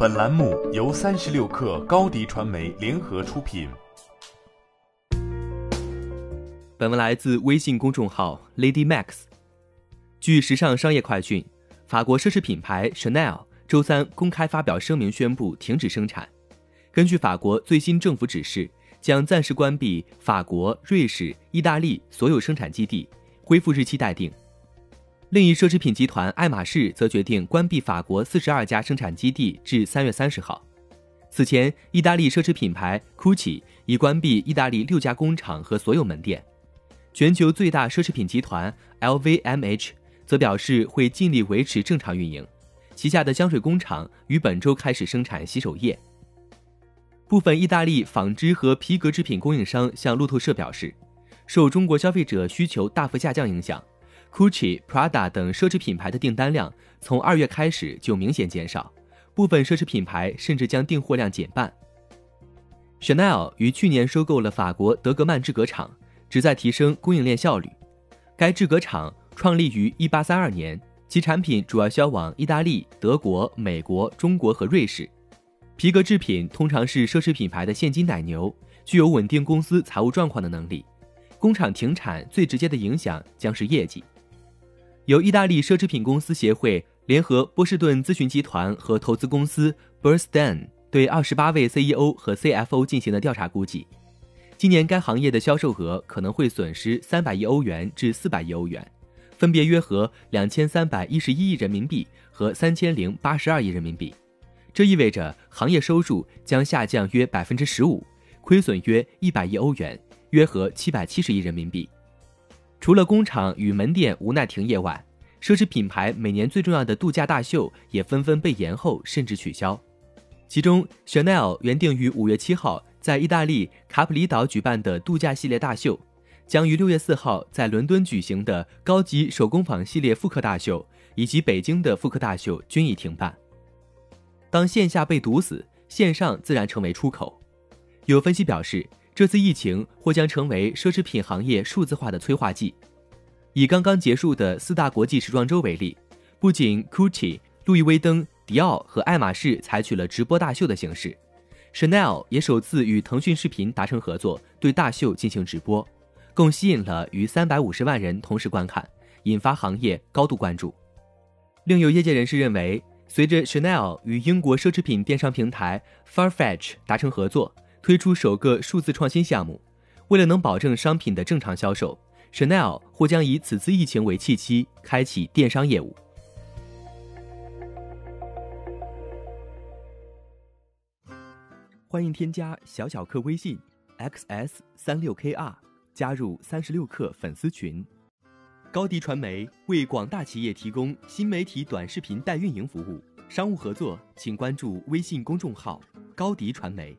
本栏目由三十六氪高低传媒联合出品。本文来自微信公众号 Lady Max。据时尚商业快讯，法国奢侈品牌 Chanel 周三公开发表声明，宣布停止生产。根据法国最新政府指示，将暂时关闭法国、瑞士、意大利所有生产基地，恢复日期待定。另一奢侈品集团爱马仕则决定关闭法国四十二家生产基地至三月三十号。此前，意大利奢侈品牌 Gucci 已关闭意大利六家工厂和所有门店。全球最大奢侈品集团 LVMH 则表示会尽力维持正常运营，旗下的香水工厂于本周开始生产洗手液。部分意大利纺织和皮革制品供应商向路透社表示，受中国消费者需求大幅下降影响。Gucci、Prada 等奢侈品牌的订单量从二月开始就明显减少，部分奢侈品牌甚至将订货量减半。Chanel 于去年收购了法国德格曼制革厂，旨在提升供应链效率。该制革厂创立于1832年，其产品主要销往意大利、德国、美国、中国和瑞士。皮革制品通常是奢侈品牌的现金奶牛，具有稳定公司财务状况的能力。工厂停产最直接的影响将是业绩。由意大利奢侈品公司协会联合波士顿咨询集团和投资公司 Bernstein 对二十八位 CEO 和 CFO 进行的调查估计，今年该行业的销售额可能会损失三百亿欧元至四百亿欧元，分别约合两千三百一十一亿人民币和三千零八十二亿人民币。这意味着行业收入将下降约百分之十五，亏损约一百亿欧元，约合七百七十亿人民币。除了工厂与门店无奈停业外，奢侈品牌每年最重要的度假大秀也纷纷被延后甚至取消。其中，Chanel 原定于五月七号在意大利卡普里岛举办的度假系列大秀，将于六月四号在伦敦举行的高级手工坊系列复刻大秀以及北京的复刻大秀均已停办。当线下被堵死，线上自然成为出口。有分析表示。这次疫情或将成为奢侈品行业数字化的催化剂。以刚刚结束的四大国际时装周为例，不仅 Gucci、路易威登、迪奥和爱马仕采取了直播大秀的形式，Chanel 也首次与腾讯视频达成合作，对大秀进行直播，共吸引了逾三百五十万人同时观看，引发行业高度关注。另有业界人士认为，随着 Chanel 与英国奢侈品电商平台 Farfetch 达成合作。推出首个数字创新项目，为了能保证商品的正常销售，Chanel 或将以此次疫情为契机，开启电商业务。欢迎添加小小客微信 xs 三六 kr，加入三十六氪粉丝群。高迪传媒为广大企业提供新媒体短视频代运营服务，商务合作请关注微信公众号高迪传媒。